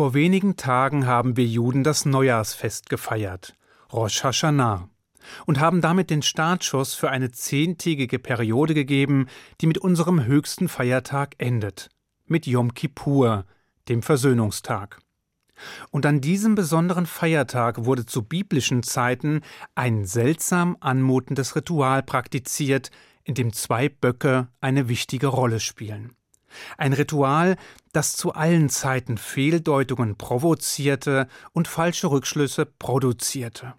Vor wenigen Tagen haben wir Juden das Neujahrsfest gefeiert, Rosh Hashanah, und haben damit den Startschuss für eine zehntägige Periode gegeben, die mit unserem höchsten Feiertag endet, mit Yom Kippur, dem Versöhnungstag. Und an diesem besonderen Feiertag wurde zu biblischen Zeiten ein seltsam anmutendes Ritual praktiziert, in dem zwei Böcke eine wichtige Rolle spielen. Ein Ritual, das zu allen Zeiten Fehldeutungen provozierte und falsche Rückschlüsse produzierte.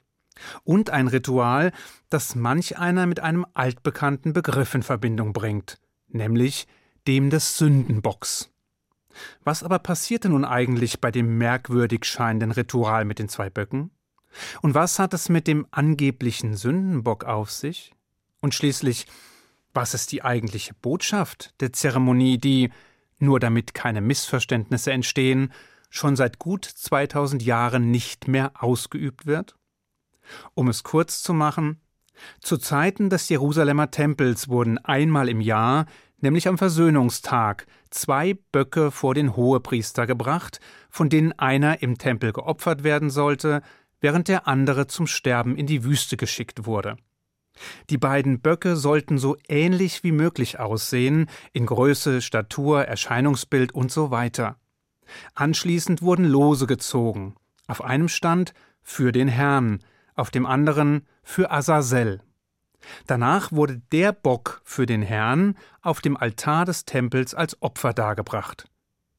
Und ein Ritual, das manch einer mit einem altbekannten Begriff in Verbindung bringt, nämlich dem des Sündenbocks. Was aber passierte nun eigentlich bei dem merkwürdig scheinenden Ritual mit den zwei Böcken? Und was hat es mit dem angeblichen Sündenbock auf sich? Und schließlich, was ist die eigentliche Botschaft der Zeremonie, die, nur damit keine Missverständnisse entstehen, schon seit gut 2000 Jahren nicht mehr ausgeübt wird? Um es kurz zu machen, zu Zeiten des Jerusalemer Tempels wurden einmal im Jahr, nämlich am Versöhnungstag, zwei Böcke vor den Hohepriester gebracht, von denen einer im Tempel geopfert werden sollte, während der andere zum Sterben in die Wüste geschickt wurde. Die beiden Böcke sollten so ähnlich wie möglich aussehen, in Größe, Statur, Erscheinungsbild und so weiter. Anschließend wurden Lose gezogen. Auf einem stand für den Herrn, auf dem anderen für Azazel. Danach wurde der Bock für den Herrn auf dem Altar des Tempels als Opfer dargebracht.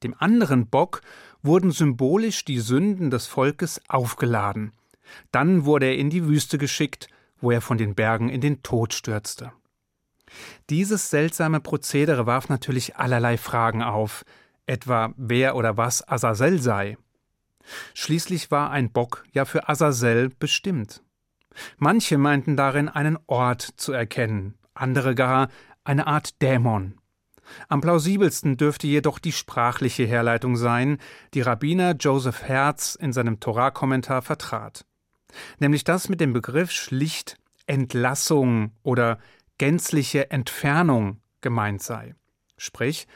Dem anderen Bock wurden symbolisch die Sünden des Volkes aufgeladen. Dann wurde er in die Wüste geschickt, wo er von den Bergen in den Tod stürzte. Dieses seltsame Prozedere warf natürlich allerlei Fragen auf, etwa wer oder was Azazel sei. Schließlich war ein Bock ja für Azazel bestimmt. Manche meinten darin einen Ort zu erkennen, andere gar eine Art Dämon. Am plausibelsten dürfte jedoch die sprachliche Herleitung sein, die Rabbiner Joseph Herz in seinem Torah-Kommentar vertrat nämlich dass mit dem Begriff schlicht Entlassung oder gänzliche Entfernung gemeint sei. Sprich,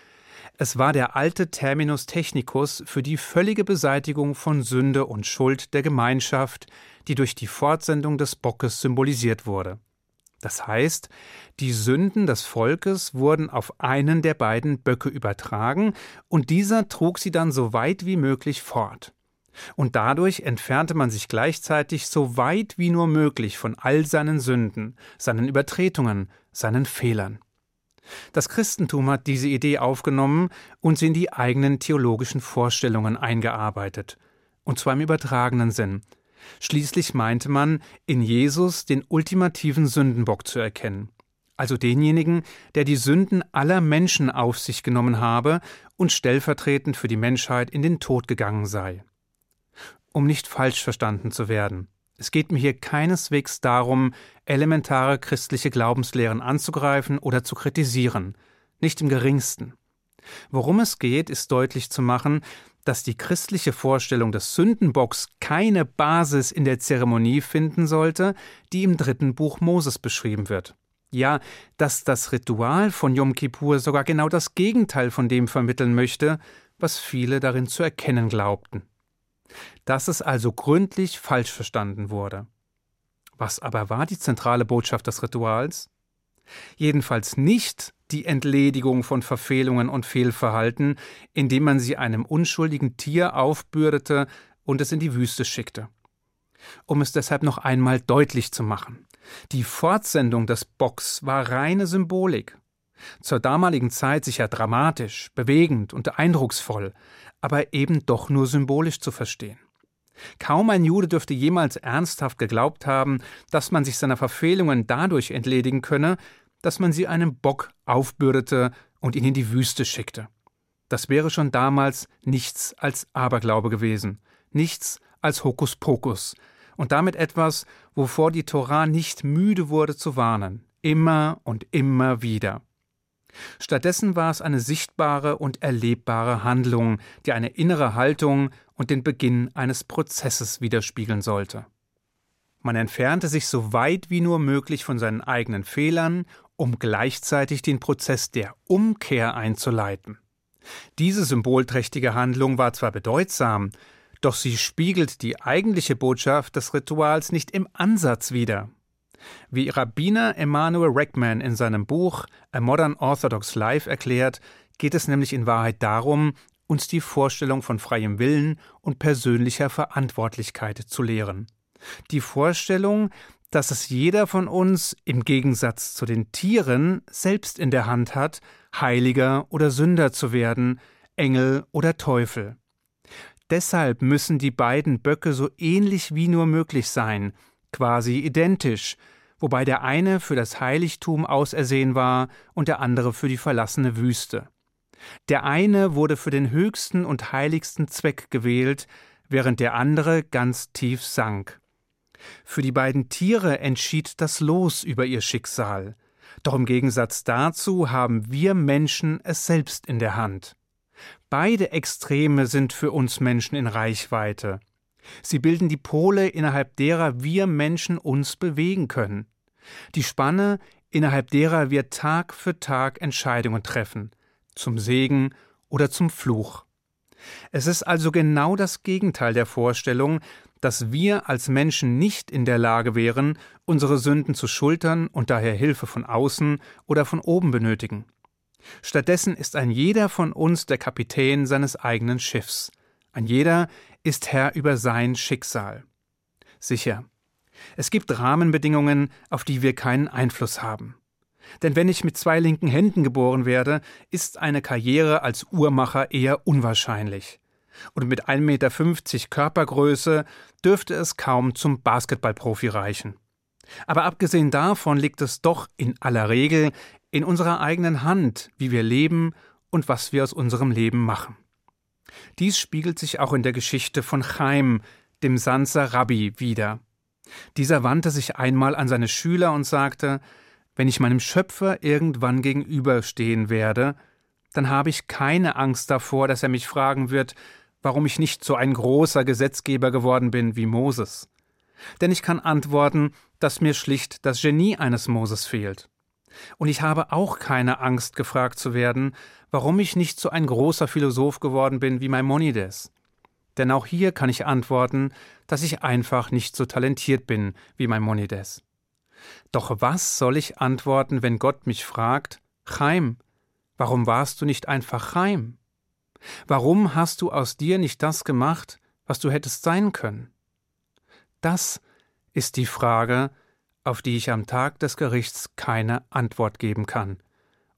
es war der alte Terminus technicus für die völlige Beseitigung von Sünde und Schuld der Gemeinschaft, die durch die Fortsendung des Bockes symbolisiert wurde. Das heißt, die Sünden des Volkes wurden auf einen der beiden Böcke übertragen, und dieser trug sie dann so weit wie möglich fort und dadurch entfernte man sich gleichzeitig so weit wie nur möglich von all seinen Sünden, seinen Übertretungen, seinen Fehlern. Das Christentum hat diese Idee aufgenommen und sie in die eigenen theologischen Vorstellungen eingearbeitet, und zwar im übertragenen Sinn. Schließlich meinte man, in Jesus den ultimativen Sündenbock zu erkennen, also denjenigen, der die Sünden aller Menschen auf sich genommen habe und stellvertretend für die Menschheit in den Tod gegangen sei um nicht falsch verstanden zu werden. Es geht mir hier keineswegs darum, elementare christliche Glaubenslehren anzugreifen oder zu kritisieren, nicht im geringsten. Worum es geht, ist deutlich zu machen, dass die christliche Vorstellung des Sündenbocks keine Basis in der Zeremonie finden sollte, die im dritten Buch Moses beschrieben wird. Ja, dass das Ritual von Yom Kippur sogar genau das Gegenteil von dem vermitteln möchte, was viele darin zu erkennen glaubten dass es also gründlich falsch verstanden wurde. Was aber war die zentrale Botschaft des Rituals? Jedenfalls nicht die Entledigung von Verfehlungen und Fehlverhalten, indem man sie einem unschuldigen Tier aufbürdete und es in die Wüste schickte. Um es deshalb noch einmal deutlich zu machen, die Fortsendung des Bocks war reine Symbolik. Zur damaligen Zeit sicher dramatisch, bewegend und eindrucksvoll, aber eben doch nur symbolisch zu verstehen. Kaum ein Jude dürfte jemals ernsthaft geglaubt haben, dass man sich seiner Verfehlungen dadurch entledigen könne, dass man sie einem Bock aufbürdete und ihn in die Wüste schickte. Das wäre schon damals nichts als Aberglaube gewesen, nichts als Hokuspokus und damit etwas, wovor die Torah nicht müde wurde zu warnen, immer und immer wieder. Stattdessen war es eine sichtbare und erlebbare Handlung, die eine innere Haltung und den Beginn eines Prozesses widerspiegeln sollte. Man entfernte sich so weit wie nur möglich von seinen eigenen Fehlern, um gleichzeitig den Prozess der Umkehr einzuleiten. Diese symbolträchtige Handlung war zwar bedeutsam, doch sie spiegelt die eigentliche Botschaft des Rituals nicht im Ansatz wider. Wie Rabbiner Emanuel Reckman in seinem Buch A Modern Orthodox Life erklärt, geht es nämlich in Wahrheit darum, uns die Vorstellung von freiem Willen und persönlicher Verantwortlichkeit zu lehren. Die Vorstellung, dass es jeder von uns im Gegensatz zu den Tieren selbst in der Hand hat, Heiliger oder Sünder zu werden, Engel oder Teufel. Deshalb müssen die beiden Böcke so ähnlich wie nur möglich sein, quasi identisch, wobei der eine für das Heiligtum ausersehen war und der andere für die verlassene Wüste. Der eine wurde für den höchsten und heiligsten Zweck gewählt, während der andere ganz tief sank. Für die beiden Tiere entschied das Los über ihr Schicksal. Doch im Gegensatz dazu haben wir Menschen es selbst in der Hand. Beide Extreme sind für uns Menschen in Reichweite. Sie bilden die Pole, innerhalb derer wir Menschen uns bewegen können. Die Spanne, innerhalb derer wir Tag für Tag Entscheidungen treffen, zum Segen oder zum Fluch. Es ist also genau das Gegenteil der Vorstellung, dass wir als Menschen nicht in der Lage wären, unsere Sünden zu schultern und daher Hilfe von außen oder von oben benötigen. Stattdessen ist ein jeder von uns der Kapitän seines eigenen Schiffs. Ein jeder ist Herr über sein Schicksal. Sicher, es gibt Rahmenbedingungen, auf die wir keinen Einfluss haben. Denn wenn ich mit zwei linken Händen geboren werde, ist eine Karriere als Uhrmacher eher unwahrscheinlich. Und mit 1,50 Meter Körpergröße dürfte es kaum zum Basketballprofi reichen. Aber abgesehen davon liegt es doch in aller Regel in unserer eigenen Hand, wie wir leben und was wir aus unserem Leben machen. Dies spiegelt sich auch in der Geschichte von Chaim, dem Sanzer Rabbi, wider. Dieser wandte sich einmal an seine Schüler und sagte, wenn ich meinem Schöpfer irgendwann gegenüberstehen werde, dann habe ich keine Angst davor, dass er mich fragen wird, warum ich nicht so ein großer Gesetzgeber geworden bin wie Moses. Denn ich kann antworten, dass mir schlicht das Genie eines Moses fehlt. Und ich habe auch keine Angst, gefragt zu werden, warum ich nicht so ein großer Philosoph geworden bin wie Maimonides. Denn auch hier kann ich antworten, dass ich einfach nicht so talentiert bin wie Maimonides. Doch was soll ich antworten, wenn Gott mich fragt, Chaim, warum warst du nicht einfach Chaim? Warum hast du aus dir nicht das gemacht, was du hättest sein können? Das ist die Frage, auf die ich am Tag des Gerichts keine Antwort geben kann.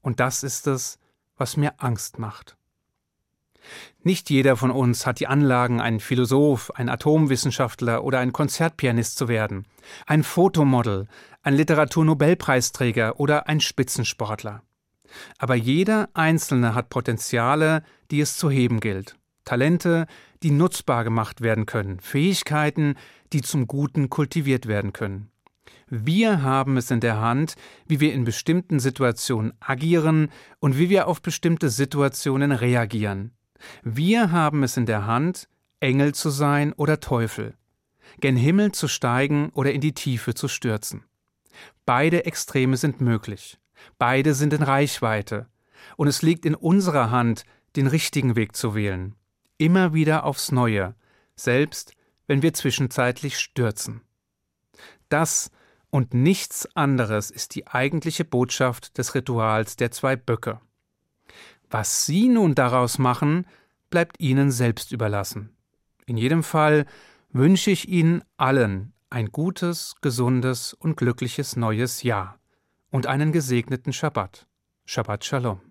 Und das ist es, was mir Angst macht. Nicht jeder von uns hat die Anlagen, ein Philosoph, ein Atomwissenschaftler oder ein Konzertpianist zu werden, ein Fotomodel, ein Literaturnobelpreisträger oder ein Spitzensportler. Aber jeder Einzelne hat Potenziale, die es zu heben gilt, Talente, die nutzbar gemacht werden können, Fähigkeiten, die zum Guten kultiviert werden können. Wir haben es in der Hand, wie wir in bestimmten Situationen agieren und wie wir auf bestimmte Situationen reagieren. Wir haben es in der Hand, Engel zu sein oder Teufel, gen Himmel zu steigen oder in die Tiefe zu stürzen. Beide Extreme sind möglich, beide sind in Reichweite, und es liegt in unserer Hand, den richtigen Weg zu wählen, immer wieder aufs Neue, selbst wenn wir zwischenzeitlich stürzen. Das und nichts anderes ist die eigentliche Botschaft des Rituals der zwei Böcke. Was Sie nun daraus machen, bleibt Ihnen selbst überlassen. In jedem Fall wünsche ich Ihnen allen ein gutes, gesundes und glückliches neues Jahr und einen gesegneten Schabbat. Shabbat Shalom.